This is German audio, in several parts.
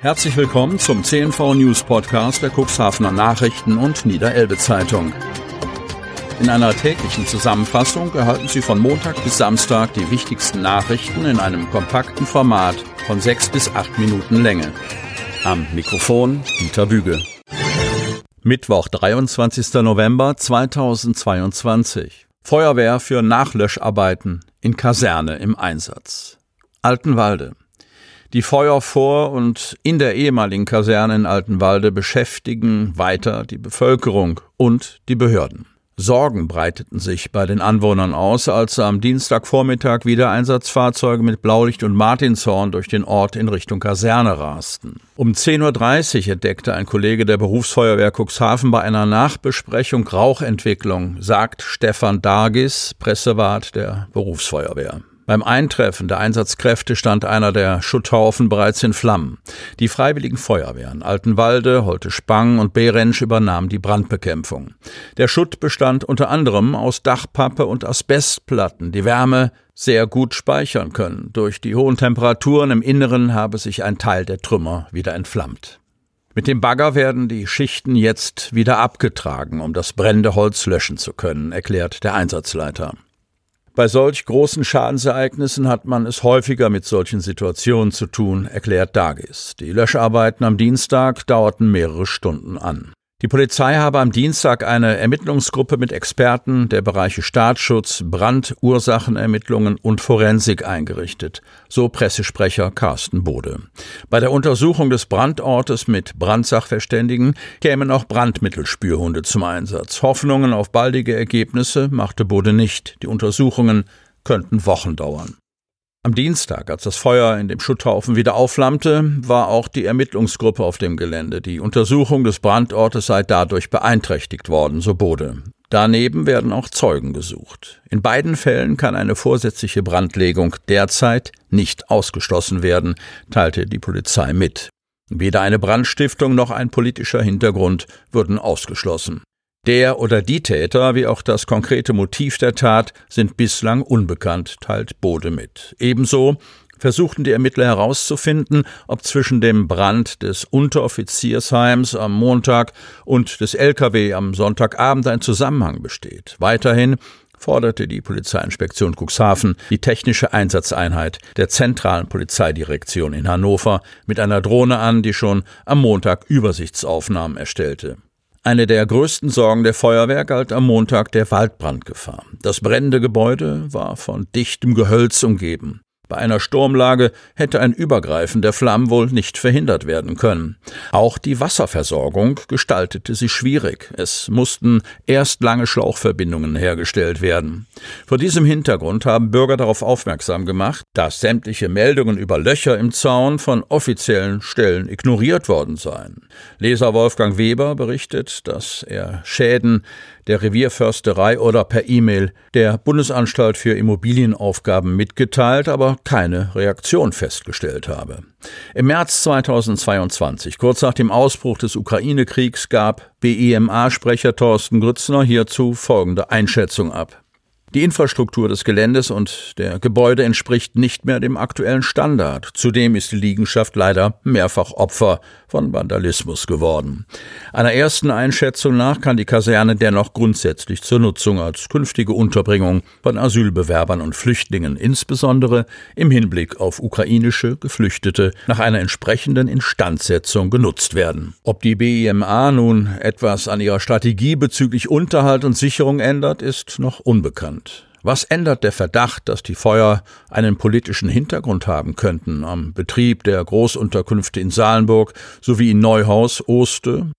Herzlich willkommen zum CNV News Podcast der Cuxhavener Nachrichten und Niederelbe Zeitung. In einer täglichen Zusammenfassung erhalten Sie von Montag bis Samstag die wichtigsten Nachrichten in einem kompakten Format von sechs bis acht Minuten Länge. Am Mikrofon Dieter Büge. Mittwoch, 23. November 2022. Feuerwehr für Nachlöscharbeiten in Kaserne im Einsatz. Altenwalde. Die Feuer vor und in der ehemaligen Kaserne in Altenwalde beschäftigen weiter die Bevölkerung und die Behörden. Sorgen breiteten sich bei den Anwohnern aus, als am Dienstagvormittag wieder Einsatzfahrzeuge mit Blaulicht und Martinshorn durch den Ort in Richtung Kaserne rasten. Um 10.30 Uhr entdeckte ein Kollege der Berufsfeuerwehr Cuxhaven bei einer Nachbesprechung Rauchentwicklung, sagt Stefan Dargis, Pressewart der Berufsfeuerwehr. Beim Eintreffen der Einsatzkräfte stand einer der Schutthaufen bereits in Flammen. Die freiwilligen Feuerwehren Altenwalde, Holte Spang und Behrensch übernahmen die Brandbekämpfung. Der Schutt bestand unter anderem aus Dachpappe und Asbestplatten, die Wärme sehr gut speichern können. Durch die hohen Temperaturen im Inneren habe sich ein Teil der Trümmer wieder entflammt. Mit dem Bagger werden die Schichten jetzt wieder abgetragen, um das brennende Holz löschen zu können, erklärt der Einsatzleiter. Bei solch großen Schadensereignissen hat man es häufiger mit solchen Situationen zu tun, erklärt Dagis. Die Löscharbeiten am Dienstag dauerten mehrere Stunden an. Die Polizei habe am Dienstag eine Ermittlungsgruppe mit Experten der Bereiche Staatsschutz, Brandursachenermittlungen und Forensik eingerichtet, so Pressesprecher Carsten Bode. Bei der Untersuchung des Brandortes mit Brandsachverständigen kämen auch Brandmittelspürhunde zum Einsatz. Hoffnungen auf baldige Ergebnisse machte Bode nicht. Die Untersuchungen könnten Wochen dauern. Am Dienstag, als das Feuer in dem Schutthaufen wieder aufflammte, war auch die Ermittlungsgruppe auf dem Gelände. Die Untersuchung des Brandortes sei dadurch beeinträchtigt worden, so Bode. Daneben werden auch Zeugen gesucht. In beiden Fällen kann eine vorsätzliche Brandlegung derzeit nicht ausgeschlossen werden, teilte die Polizei mit. Weder eine Brandstiftung noch ein politischer Hintergrund würden ausgeschlossen. Der oder die Täter wie auch das konkrete Motiv der Tat sind bislang unbekannt, teilt Bode mit. Ebenso versuchten die Ermittler herauszufinden, ob zwischen dem Brand des Unteroffiziersheims am Montag und des LKW am Sonntagabend ein Zusammenhang besteht. Weiterhin forderte die Polizeiinspektion Cuxhaven die technische Einsatzeinheit der zentralen Polizeidirektion in Hannover mit einer Drohne an, die schon am Montag Übersichtsaufnahmen erstellte. Eine der größten Sorgen der Feuerwehr galt am Montag der Waldbrandgefahr. Das brennende Gebäude war von dichtem Gehölz umgeben. Bei einer Sturmlage hätte ein Übergreifen der Flammen wohl nicht verhindert werden können. Auch die Wasserversorgung gestaltete sich schwierig. Es mussten erst lange Schlauchverbindungen hergestellt werden. Vor diesem Hintergrund haben Bürger darauf aufmerksam gemacht, dass sämtliche Meldungen über Löcher im Zaun von offiziellen Stellen ignoriert worden seien. Leser Wolfgang Weber berichtet, dass er Schäden der Revierförsterei oder per E-Mail der Bundesanstalt für Immobilienaufgaben mitgeteilt, aber keine Reaktion festgestellt habe. Im März 2022, kurz nach dem Ausbruch des Ukraine-Kriegs, gab BIMA-Sprecher Thorsten Grützner hierzu folgende Einschätzung ab. Die Infrastruktur des Geländes und der Gebäude entspricht nicht mehr dem aktuellen Standard. Zudem ist die Liegenschaft leider mehrfach Opfer von Vandalismus geworden. Einer ersten Einschätzung nach kann die Kaserne dennoch grundsätzlich zur Nutzung als künftige Unterbringung von Asylbewerbern und Flüchtlingen, insbesondere im Hinblick auf ukrainische Geflüchtete, nach einer entsprechenden Instandsetzung genutzt werden. Ob die BIMA nun etwas an ihrer Strategie bezüglich Unterhalt und Sicherung ändert, ist noch unbekannt. Was ändert der Verdacht, dass die Feuer einen politischen Hintergrund haben könnten am Betrieb der Großunterkünfte in Salenburg sowie in Neuhaus, Oste,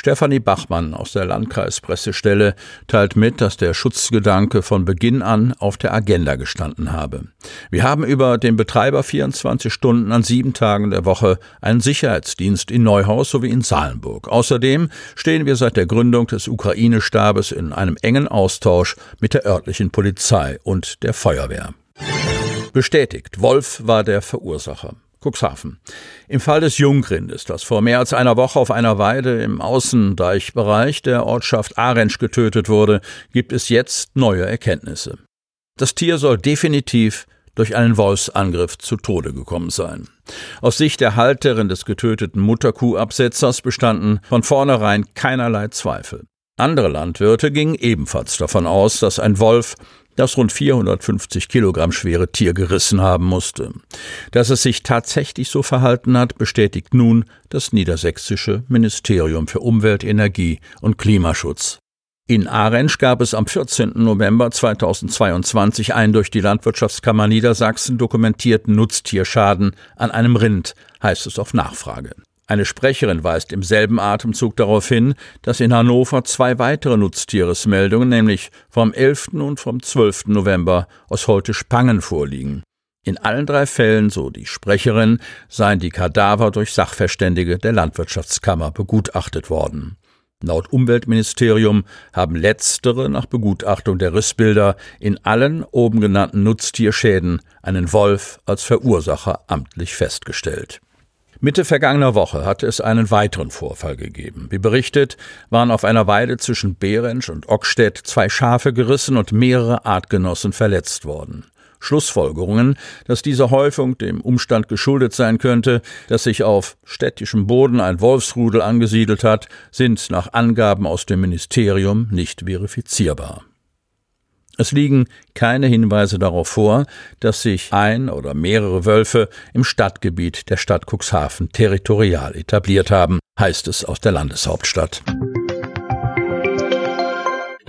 Stefanie Bachmann aus der Landkreispressestelle teilt mit, dass der Schutzgedanke von Beginn an auf der Agenda gestanden habe. Wir haben über den Betreiber 24 Stunden an sieben Tagen der Woche einen Sicherheitsdienst in Neuhaus sowie in Salenburg. Außerdem stehen wir seit der Gründung des Ukraine-Stabes in einem engen Austausch mit der örtlichen Polizei und der Feuerwehr. Bestätigt, Wolf war der Verursacher. Cuxhaven. Im Fall des Jungrindes, das vor mehr als einer Woche auf einer Weide im Außendeichbereich der Ortschaft Arensch getötet wurde, gibt es jetzt neue Erkenntnisse. Das Tier soll definitiv durch einen Wolfsangriff zu Tode gekommen sein. Aus Sicht der Halterin des getöteten Mutterkuhabsetzers bestanden von vornherein keinerlei Zweifel. Andere Landwirte gingen ebenfalls davon aus, dass ein Wolf das rund 450 Kilogramm schwere Tier gerissen haben musste. Dass es sich tatsächlich so verhalten hat, bestätigt nun das niedersächsische Ministerium für Umwelt, Energie und Klimaschutz. In Arensch gab es am 14. November 2022 einen durch die Landwirtschaftskammer Niedersachsen dokumentierten Nutztierschaden an einem Rind, heißt es auf Nachfrage. Eine Sprecherin weist im selben Atemzug darauf hin, dass in Hannover zwei weitere Nutztieresmeldungen, nämlich vom 11. und vom 12. November aus Holte Spangen vorliegen. In allen drei Fällen, so die Sprecherin, seien die Kadaver durch Sachverständige der Landwirtschaftskammer begutachtet worden. Laut Umweltministerium haben letztere nach Begutachtung der Rissbilder in allen oben genannten Nutztierschäden einen Wolf als Verursacher amtlich festgestellt. Mitte vergangener Woche hatte es einen weiteren Vorfall gegeben. Wie berichtet, waren auf einer Weide zwischen Behrensch und Ockstedt zwei Schafe gerissen und mehrere Artgenossen verletzt worden. Schlussfolgerungen, dass diese Häufung dem Umstand geschuldet sein könnte, dass sich auf städtischem Boden ein Wolfsrudel angesiedelt hat, sind nach Angaben aus dem Ministerium nicht verifizierbar. Es liegen keine Hinweise darauf vor, dass sich ein oder mehrere Wölfe im Stadtgebiet der Stadt Cuxhaven territorial etabliert haben, heißt es aus der Landeshauptstadt.